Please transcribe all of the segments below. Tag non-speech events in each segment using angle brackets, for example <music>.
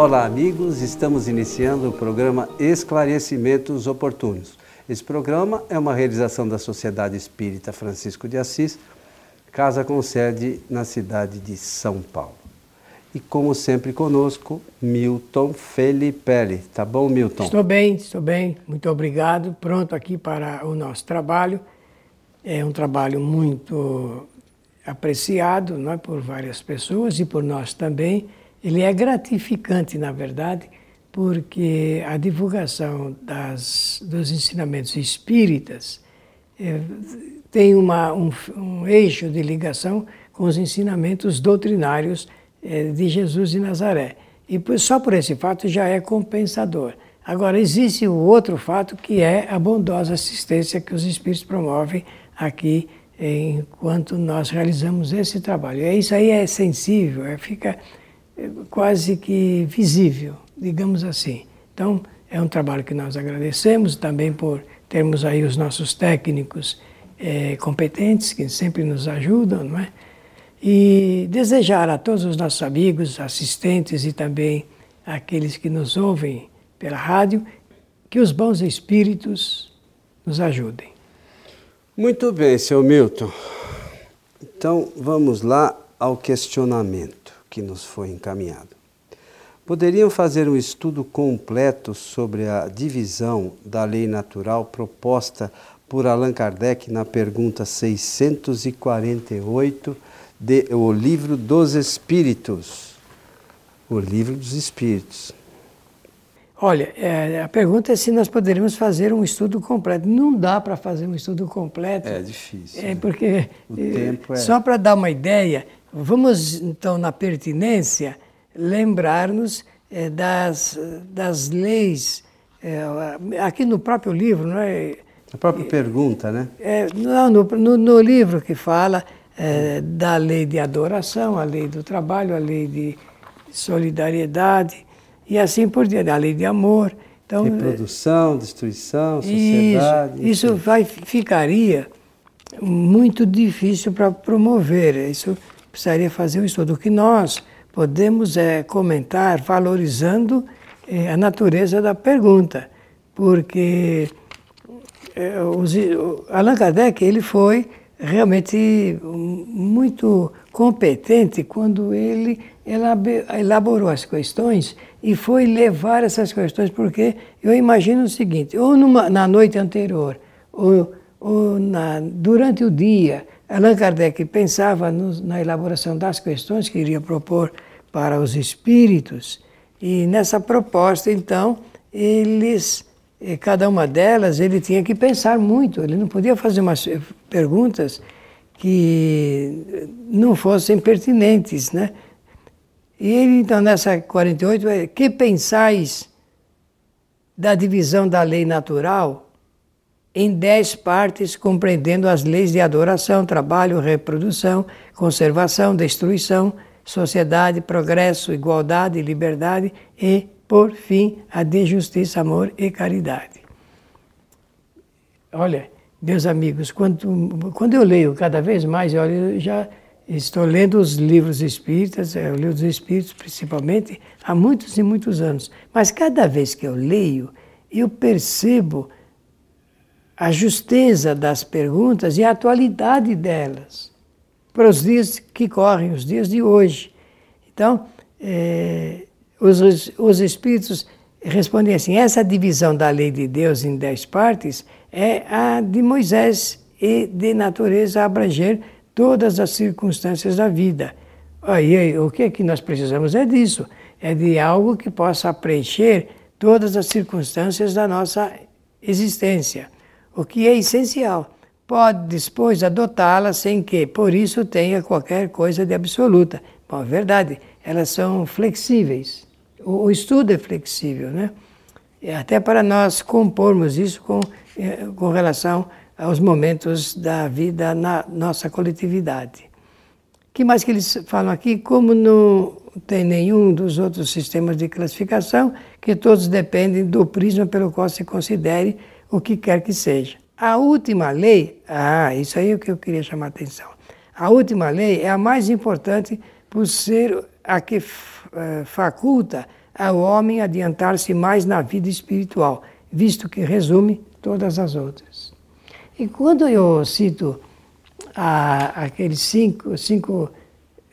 Olá, amigos. Estamos iniciando o programa Esclarecimentos Oportunos. Esse programa é uma realização da Sociedade Espírita Francisco de Assis, casa com sede na cidade de São Paulo. E como sempre conosco, Milton Felipe. Tá bom, Milton? Estou bem, estou bem. Muito obrigado. Pronto aqui para o nosso trabalho. É um trabalho muito apreciado não é, por várias pessoas e por nós também. Ele é gratificante, na verdade, porque a divulgação das, dos ensinamentos espíritas é, tem uma, um, um, eixo de ligação com os ensinamentos doutrinários é, de Jesus de Nazaré. E só por esse fato já é compensador. Agora, existe o outro fato que é a bondosa assistência que os espíritos promovem aqui enquanto nós realizamos esse trabalho. E isso aí é sensível, é, fica quase que visível digamos assim. Então, é um trabalho que nós agradecemos também por termos aí os nossos técnicos é, competentes que sempre nos ajudam, não é? E desejar a todos os nossos amigos, assistentes e também aqueles que nos ouvem pela rádio, que os bons espíritos nos ajudem. Muito bem, seu Milton. Então vamos lá ao questionamento que nos foi encaminhado. Poderiam fazer um estudo completo sobre a divisão da lei natural proposta por Allan Kardec na pergunta 648 de O Livro dos Espíritos. O Livro dos Espíritos. Olha, é, a pergunta é se nós poderíamos fazer um estudo completo. Não dá para fazer um estudo completo. É difícil. É né? porque o tempo é... só para dar uma ideia, vamos então na pertinência lembrar-nos é, das, das leis, é, aqui no próprio livro, não é? A própria pergunta, né? É, não, no, no, no, livro que fala é, da lei de adoração, a lei do trabalho, a lei de solidariedade e assim por diante, a lei de amor. Então, Reprodução, destruição, sociedade. Isso, isso vai, ficaria muito difícil para promover. Isso precisaria fazer um estudo. O que nós podemos é, comentar valorizando é, a natureza da pergunta, porque é, os, Allan Kardec ele foi realmente muito competente quando ele elaborou as questões e foi levar essas questões, porque eu imagino o seguinte, ou numa, na noite anterior, ou, ou na, durante o dia, Allan Kardec pensava no, na elaboração das questões que iria propor para os espíritos, e nessa proposta, então, eles, eh, cada uma delas, ele tinha que pensar muito, ele não podia fazer umas perguntas que não fossem pertinentes, né? E ele, então, nessa 48, é, que pensais da divisão da lei natural em dez partes, compreendendo as leis de adoração, trabalho, reprodução, conservação, destruição, sociedade, progresso, igualdade, liberdade e, por fim, a de justiça, amor e caridade. Olha, meus amigos, quando, quando eu leio cada vez mais, olha, eu já estou lendo os livros espíritas, eu leio os espíritos principalmente, há muitos e muitos anos. Mas cada vez que eu leio, eu percebo a justeza das perguntas e a atualidade delas para os dias que correm, os dias de hoje. Então, é, os, os Espíritos respondem assim: essa divisão da lei de Deus em dez partes é a de Moisés e de natureza abranger todas as circunstâncias da vida. Aí, o que, é que nós precisamos é disso, é de algo que possa preencher todas as circunstâncias da nossa existência o que é essencial. Pode depois adotá-la sem que, por isso, tenha qualquer coisa de absoluta. Bom, é verdade, elas são flexíveis. O, o estudo é flexível, né? E até para nós compormos isso com, eh, com relação aos momentos da vida na nossa coletividade. Que mais que eles falam aqui? Como não tem nenhum dos outros sistemas de classificação, que todos dependem do prisma pelo qual se considere o que quer que seja. A última lei, ah, isso aí é o que eu queria chamar a atenção. A última lei é a mais importante por ser a que eh, faculta ao homem adiantar-se mais na vida espiritual, visto que resume todas as outras. E quando eu cito a, aqueles cinco, cinco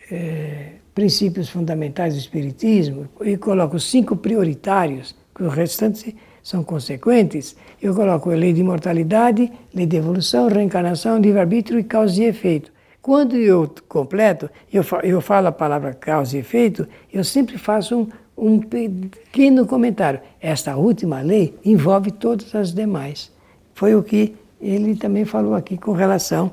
eh, princípios fundamentais do Espiritismo e coloco cinco prioritários, que os restantes são consequentes, eu coloco a lei de imortalidade, lei de evolução, reencarnação, livre-arbítrio e causa e efeito. Quando eu completo, eu falo, eu falo a palavra causa e efeito, eu sempre faço um, um pequeno comentário. Esta última lei envolve todas as demais. Foi o que ele também falou aqui com relação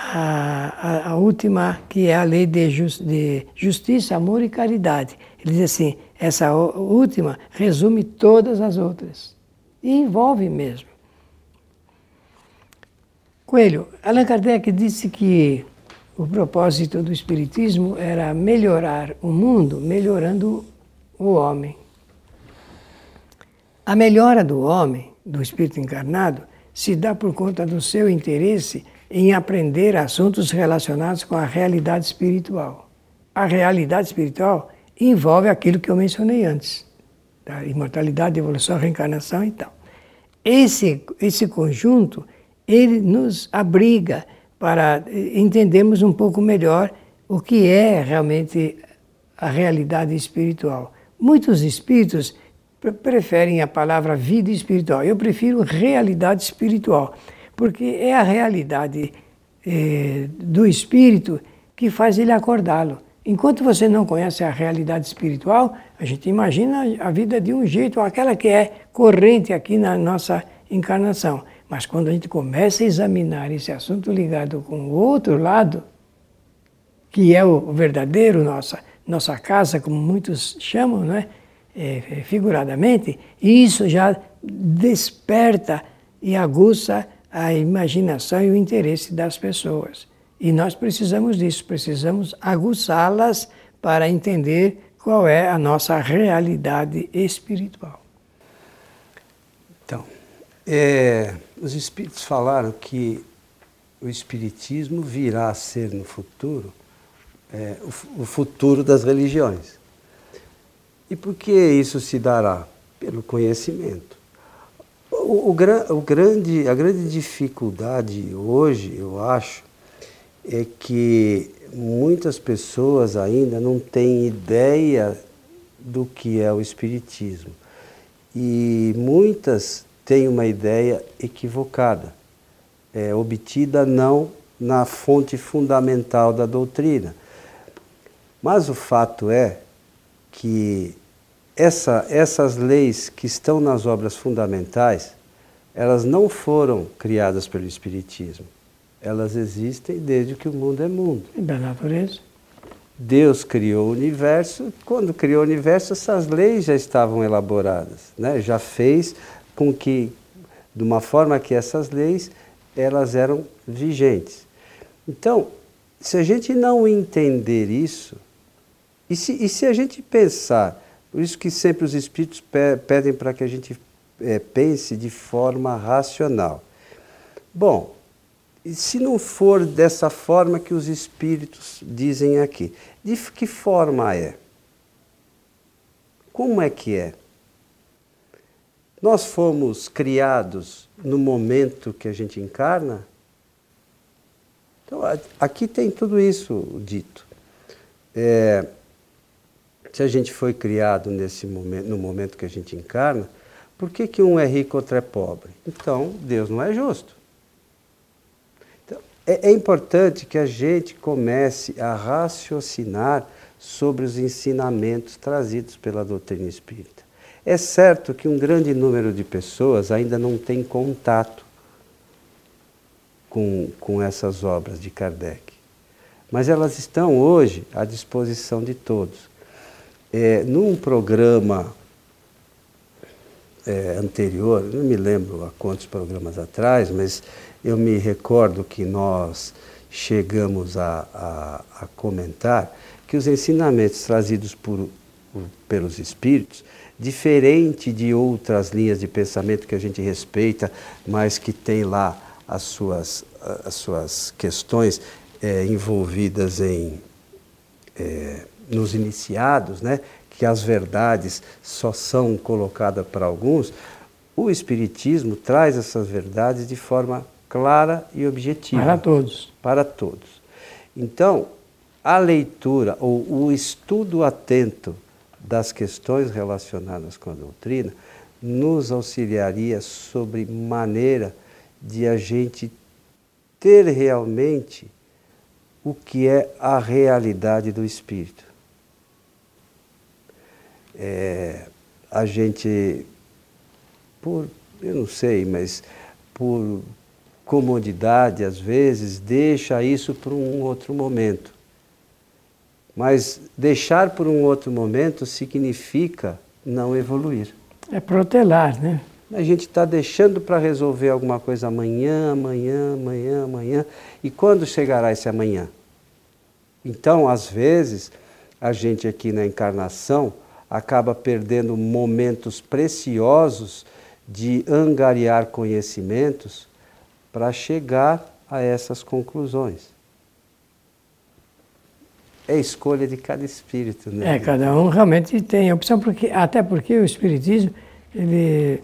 a, a, a, última, que é a lei de, just, de, justiça, amor e caridade. Ele diz assim: essa última resume todas as outras. E envolve mesmo. Coelho, Allan Kardec disse que o propósito do Espiritismo era melhorar o mundo, melhorando o homem. A melhora do homem, do espírito encarnado, se dá por conta do seu interesse em aprender assuntos relacionados com a realidade espiritual. A realidade espiritual envolve aquilo que eu mencionei antes, da imortalidade, evolução, reencarnação e tal. Esse, esse conjunto, ele nos abriga para entendermos um pouco melhor o que é realmente a realidade espiritual. Muitos espíritos preferem a palavra vida espiritual. Eu prefiro realidade espiritual porque é a realidade eh, do espírito que faz ele acordá-lo. Enquanto você não conhece a realidade espiritual, a gente imagina a vida de um jeito, aquela que é corrente aqui na nossa encarnação. Mas quando a gente começa a examinar esse assunto ligado com o outro lado, que é o verdadeiro, nossa, nossa casa, como muitos chamam, né? É, figuradamente, isso já desperta e aguça a imaginação e o interesse das pessoas. E nós precisamos disso, precisamos aguçá-las para entender qual é a nossa realidade espiritual. Então, é, os espíritos falaram que o espiritismo virá a ser no futuro é, o, o futuro das religiões. E por que isso se dará? Pelo conhecimento. O, o, o, grande, a grande dificuldade hoje, eu acho, é que muitas pessoas ainda não têm ideia do que é o Espiritismo. E muitas têm uma ideia equivocada, é, obtida não na fonte fundamental da doutrina. Mas o fato é que essa, essas leis que estão nas obras fundamentais, elas não foram criadas pelo Espiritismo. Elas existem desde que o mundo é mundo. E da natureza. Deus criou o universo, quando criou o universo, essas leis já estavam elaboradas, né? já fez com que, de uma forma que essas leis elas eram vigentes. Então, se a gente não entender isso, e se, e se a gente pensar por isso que sempre os espíritos pedem para que a gente é, pense de forma racional. Bom, e se não for dessa forma que os espíritos dizem aqui, de que forma é? Como é que é? Nós fomos criados no momento que a gente encarna? Então, aqui tem tudo isso dito. É, se a gente foi criado nesse momento, no momento que a gente encarna, por que, que um é rico e outro é pobre? Então, Deus não é justo. Então, é, é importante que a gente comece a raciocinar sobre os ensinamentos trazidos pela doutrina espírita. É certo que um grande número de pessoas ainda não tem contato com, com essas obras de Kardec, mas elas estão hoje à disposição de todos. É, num programa é, anterior, não me lembro há quantos programas atrás, mas eu me recordo que nós chegamos a, a, a comentar que os ensinamentos trazidos por, pelos espíritos, diferente de outras linhas de pensamento que a gente respeita, mas que tem lá as suas, as suas questões é, envolvidas em é, nos iniciados, né, que as verdades só são colocadas para alguns, o Espiritismo traz essas verdades de forma clara e objetiva. Para todos. Para todos. Então, a leitura ou o estudo atento das questões relacionadas com a doutrina nos auxiliaria sobre maneira de a gente ter realmente o que é a realidade do espírito. É, a gente, por, eu não sei, mas por comodidade, às vezes, deixa isso para um outro momento. Mas deixar por um outro momento significa não evoluir. É protelar, né? A gente está deixando para resolver alguma coisa amanhã, amanhã, amanhã, amanhã. E quando chegará esse amanhã? Então, às vezes, a gente aqui na encarnação acaba perdendo momentos preciosos de angariar conhecimentos para chegar a essas conclusões. É escolha de cada espírito, né? É, cada um realmente tem opção, porque, até porque o espiritismo ele,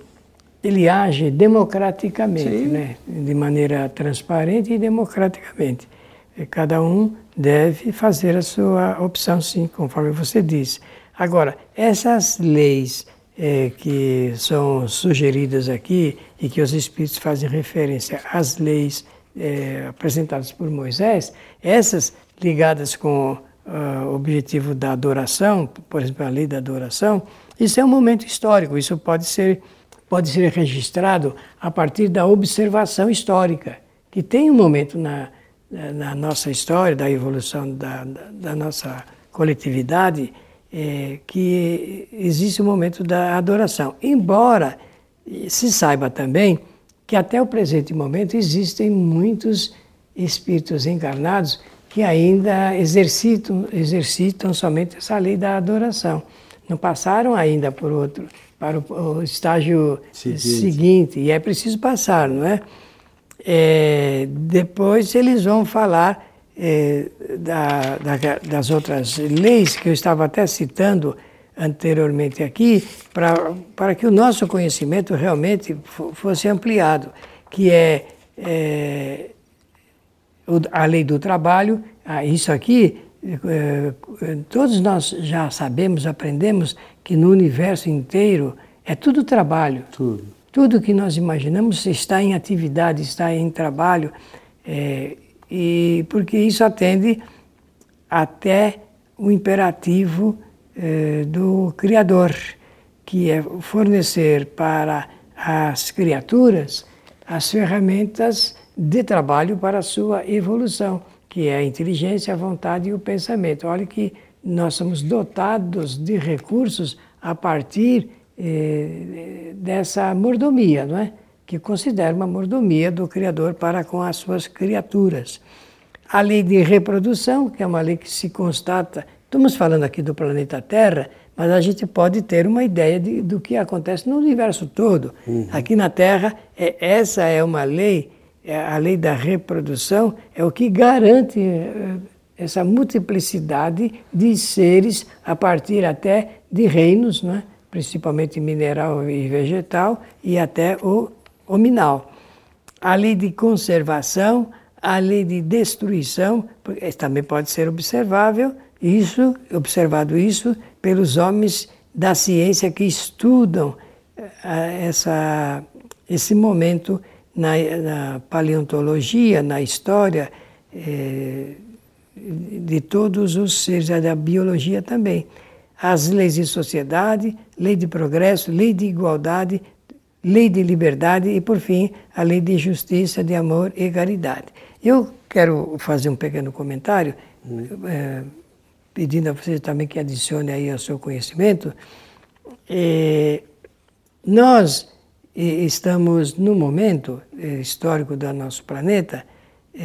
ele age democraticamente, Sim. né? de maneira transparente e democraticamente. E cada um deve fazer a sua opção, sim, conforme você disse. Agora, essas leis é, que são sugeridas aqui e que os Espíritos fazem referência às leis é, apresentadas por Moisés, essas ligadas com uh, o objetivo da adoração, por exemplo, a lei da adoração, isso é um momento histórico, isso pode ser, pode ser registrado a partir da observação histórica, que tem um momento na, na nossa história, da evolução da, da, da nossa coletividade, é, que existe o momento da adoração. Embora se saiba também que até o presente momento existem muitos espíritos encarnados que ainda exercitam, exercitam somente essa lei da adoração. Não passaram ainda por outro, para o, o estágio seguinte. seguinte. e é preciso passar, não é? é depois eles vão falar é, da, da, das outras leis que eu estava até citando anteriormente aqui, pra, para que o nosso conhecimento realmente fosse ampliado, que é, é a lei do trabalho, ah, isso aqui, é, todos nós já sabemos, aprendemos que no universo inteiro é tudo trabalho. Tudo. Tudo que nós imaginamos está em atividade, está em trabalho. É, e porque isso atende até o imperativo eh, do Criador, que é fornecer para as criaturas as ferramentas de trabalho para a sua evolução, que é a inteligência, a vontade e o pensamento. Olha que nós somos dotados de recursos a partir eh, dessa mordomia, não é? Que considera uma mordomia do Criador para com as suas criaturas. A lei de reprodução, que é uma lei que se constata, estamos falando aqui do planeta Terra, mas a gente pode ter uma ideia de, do que acontece no universo todo. Uhum. Aqui na Terra, é, essa é uma lei, é a lei da reprodução, é o que garante é, essa multiplicidade de seres a partir até de reinos, né? principalmente mineral e vegetal, e até o hominal. A lei de conservação, a lei de destruição, também pode ser observável, isso, observado isso pelos homens da ciência que estudam eh, essa, esse momento na, na paleontologia, na história eh, de todos os seres, da biologia também. As leis de sociedade, lei de progresso, lei de igualdade, lei de liberdade e, por fim, a lei de justiça, de amor e caridade. Eu quero fazer um pequeno comentário, é, pedindo a você também que adicione aí ao seu conhecimento. É, nós estamos no momento histórico do nosso planeta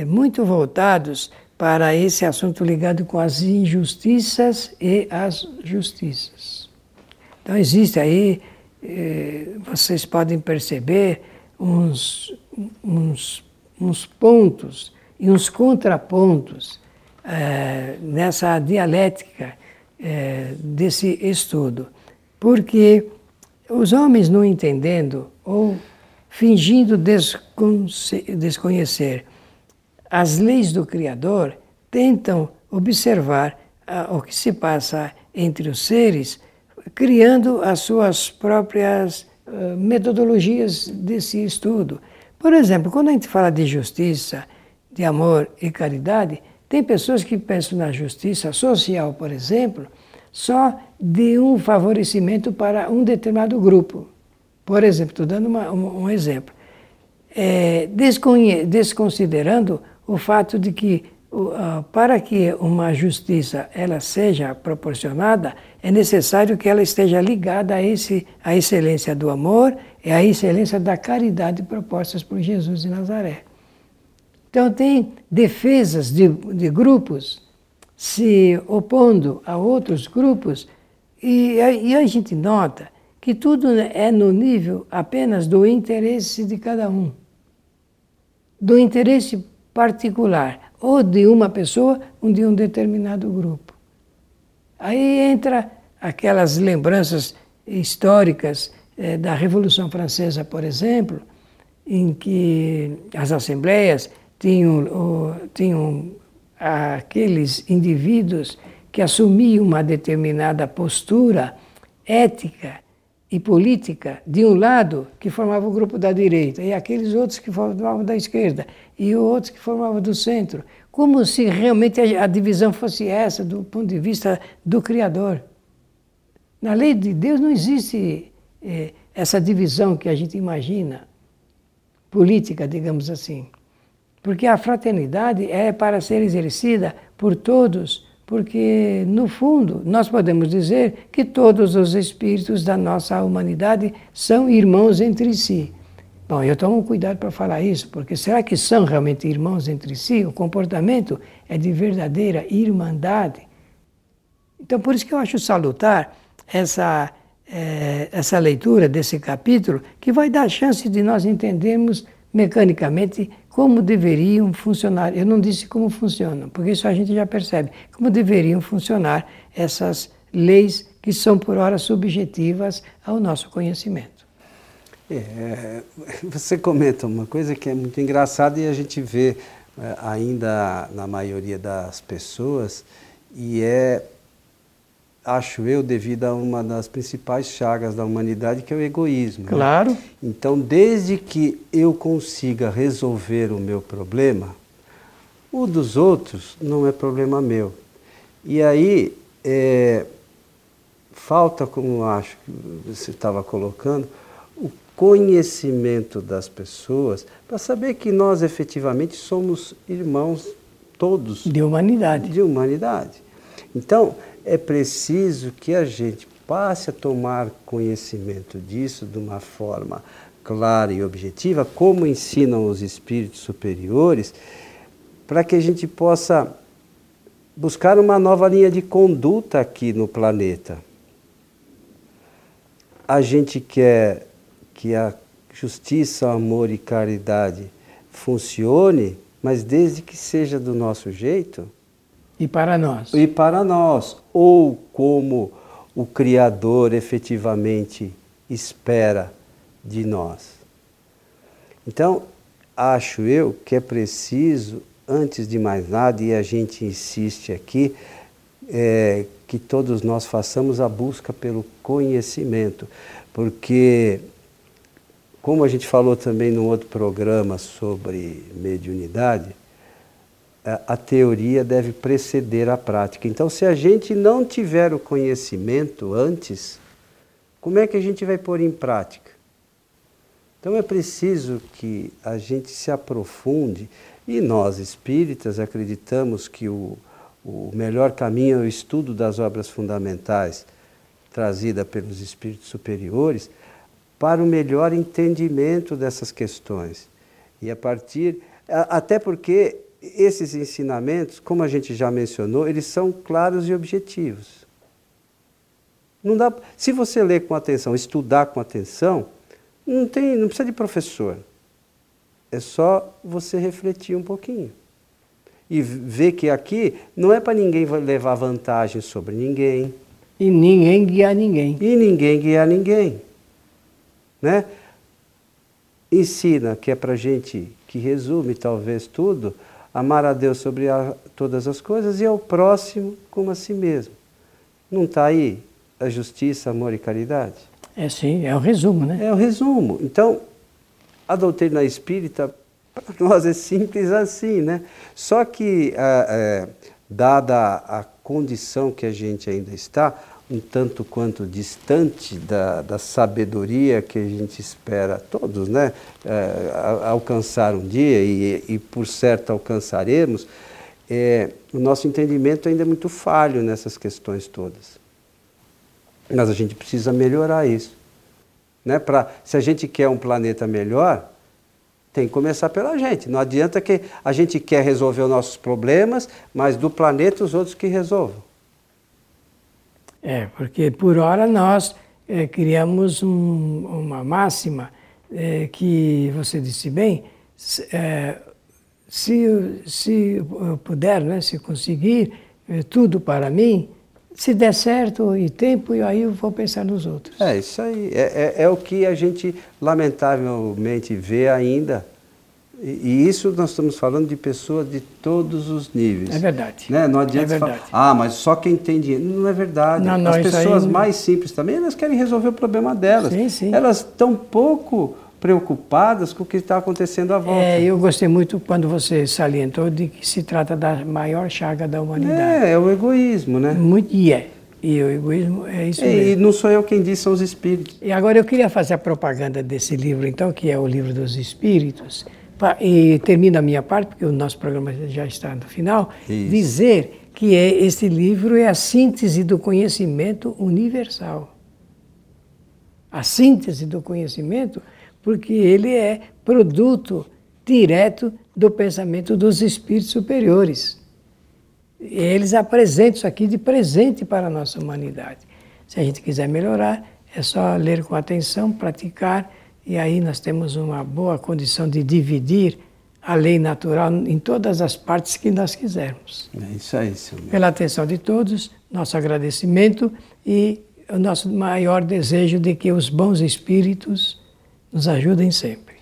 muito voltados para esse assunto ligado com as injustiças e as justiças. Então existe aí eh, vocês podem perceber uns, uns, uns pontos e uns contrapontos eh, nessa dialética é, desse estudo, porque os homens não entendendo ou fingindo desconhecer as leis do Criador, tentam observar ah, o que se passa entre os seres, criando as suas próprias uh, metodologias desse estudo. Por exemplo, quando a gente fala de justiça, de amor e caridade, tem pessoas que pensam na justiça social, por exemplo, só de um favorecimento para um determinado grupo. Por exemplo, estou dando uma, um, um, exemplo. É, desconsiderando o fato de que para que uma justiça ela seja proporcionada, é necessário que ela esteja ligada a esse a excelência do amor e a excelência da caridade propostas por Jesus de Nazaré. Então tem defesas de, de grupos se opondo a outros grupos e, e a gente nota que tudo é no nível apenas do interesse de cada um, do interesse particular ou de uma pessoa ou de um determinado grupo. Aí entra aquelas lembranças históricas eh, da Revolução Francesa, por exemplo, em que as assembleias tinham, tinham aqueles indivíduos que assumiam uma determinada postura ética e política de um lado que formava o grupo da direita e aqueles outros que formavam da esquerda e outros que formavam do centro, como se realmente a divisão fosse essa do ponto de vista do Criador. Na lei de Deus não existe eh, essa divisão que a gente imagina, política, digamos assim. Porque a fraternidade é para ser exercida por todos porque, no fundo, nós podemos dizer que todos os espíritos da nossa humanidade são irmãos entre si. Bom, eu tomo cuidado para falar isso, porque será que são realmente irmãos entre si? O comportamento é de verdadeira irmandade. Então, por isso que eu acho salutar essa, é, essa leitura desse capítulo, que vai dar chance de nós entendermos mecanicamente como deveriam funcionar. Eu não disse como funcionam, porque isso a gente já percebe. Como deveriam funcionar essas leis que são, por hora, subjetivas ao nosso conhecimento. É, <laughs> você comenta uma coisa que é muito engraçada e a gente vê é, ainda na maioria das pessoas, e é acho eu, devido a uma das principais chagas da humanidade, que é o egoísmo. Né? Claro. Né? Então, desde que eu consiga resolver o meu problema, o dos outros não é problema meu. E aí, é, falta, como acho que você estava colocando, o conhecimento das pessoas para saber que nós efetivamente somos irmãos todos. De humanidade. De humanidade. Então, é preciso que a gente passe a tomar conhecimento disso de uma forma clara e objetiva, como ensinam os espíritos superiores, para que a gente possa buscar uma nova linha de conduta aqui no planeta. A gente quer que a justiça, amor e caridade funcione, mas desde que seja do nosso jeito, e para nós. E para nós. Ou como o Criador efetivamente espera de nós. Então, acho eu que é preciso, antes de mais nada, e a gente insiste aqui, é, que todos nós façamos a busca pelo conhecimento, porque, como a gente falou também no outro programa sobre mediunidade, a teoria deve preceder a prática. Então, se a gente não tiver o conhecimento antes, como é que a gente vai pôr em prática? Então, é preciso que a gente se aprofunde, e nós espíritas acreditamos que o, o melhor caminho é o estudo das obras fundamentais trazida pelos espíritos superiores para o melhor entendimento dessas questões. E a partir. Até porque esses ensinamentos, como a gente já mencionou, eles são claros e objetivos. Não dá, se você ler com atenção, estudar com atenção, não, tem, não precisa de professor. É só você refletir um pouquinho. e ver que aqui não é para ninguém levar vantagem sobre ninguém. E ninguém guiar ninguém. E ninguém guiar ninguém. Né? Ensina, que é para gente, que resume talvez tudo, amar a Deus sobre a, todas as coisas e ao próximo como a si mesmo. Não está aí a justiça, amor e caridade? É sim, é o resumo, né? É o resumo. Então, a doutrina espírita, <laughs> para nós é simples assim, né? Só que, é, é, dada a condição que a gente ainda está, um tanto quanto distante da, da sabedoria que a gente espera todos, né? É, alcançar um dia e, e, por certo alcançaremos, é, o nosso entendimento ainda é muito falho nessas questões todas. Mas a gente precisa melhorar isso. Né? Pra, se a gente quer um planeta melhor, tem que começar pela gente. Não adianta que a gente quer resolver os nossos problemas, mas do planeta os outros que resolvam. É, porque por hora nós é, criamos um, uma máxima é, que você disse bem, é, se, se puder, né, se conseguir é, tudo para mim, se der certo e tempo, aí eu vou pensar nos outros. É isso aí. É, é, é o que a gente lamentavelmente vê ainda. E, isso nós estamos falando de pessoas de todos os níveis. É verdade. Né? Não adianta é falar, ah, mas só quem tem dinheiro. Não é verdade. Não, não, As pessoas aí... mais simples também, elas querem resolver o problema delas. Sim, sim. Elas estão pouco preocupadas com o que está acontecendo à volta. É, eu gostei muito quando você salientou de que se trata da maior chaga da humanidade. É, é o egoísmo, né? Muito, e é. E o egoísmo é isso e, mesmo. E não sou eu quem diz, são os espíritos. E agora eu queria fazer a propaganda desse livro, então, que é o livro dos espíritos. E termino a minha parte, porque o nosso programa já está no final, isso. dizer que é, esse livro é a síntese do conhecimento universal. A síntese do conhecimento porque ele é produto direto do pensamento dos espíritos superiores. Eles apresentam isso aqui de presente para a nossa humanidade. Se a gente quiser melhorar, é só ler com atenção, praticar, e aí nós temos uma boa condição de dividir a lei natural em todas as partes que nós quisermos. É isso aí, senhor. Pela atenção de todos, nosso agradecimento e o nosso maior desejo de que os bons espíritos nos ajudem sempre.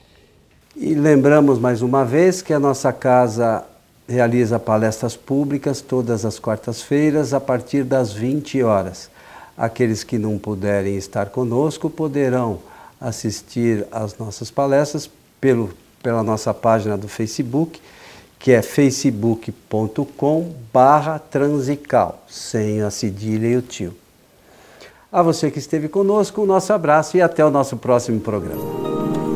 E lembramos mais uma vez que a nossa casa realiza palestras públicas todas as quartas-feiras a partir das 20 horas. Aqueles que não puderem estar conosco poderão assistir às nossas palestras pelo, pela nossa página do Facebook, que é facebook.com barra transical, sem a cedilha e o tio. A você que esteve conosco, o nosso abraço e até o nosso próximo programa.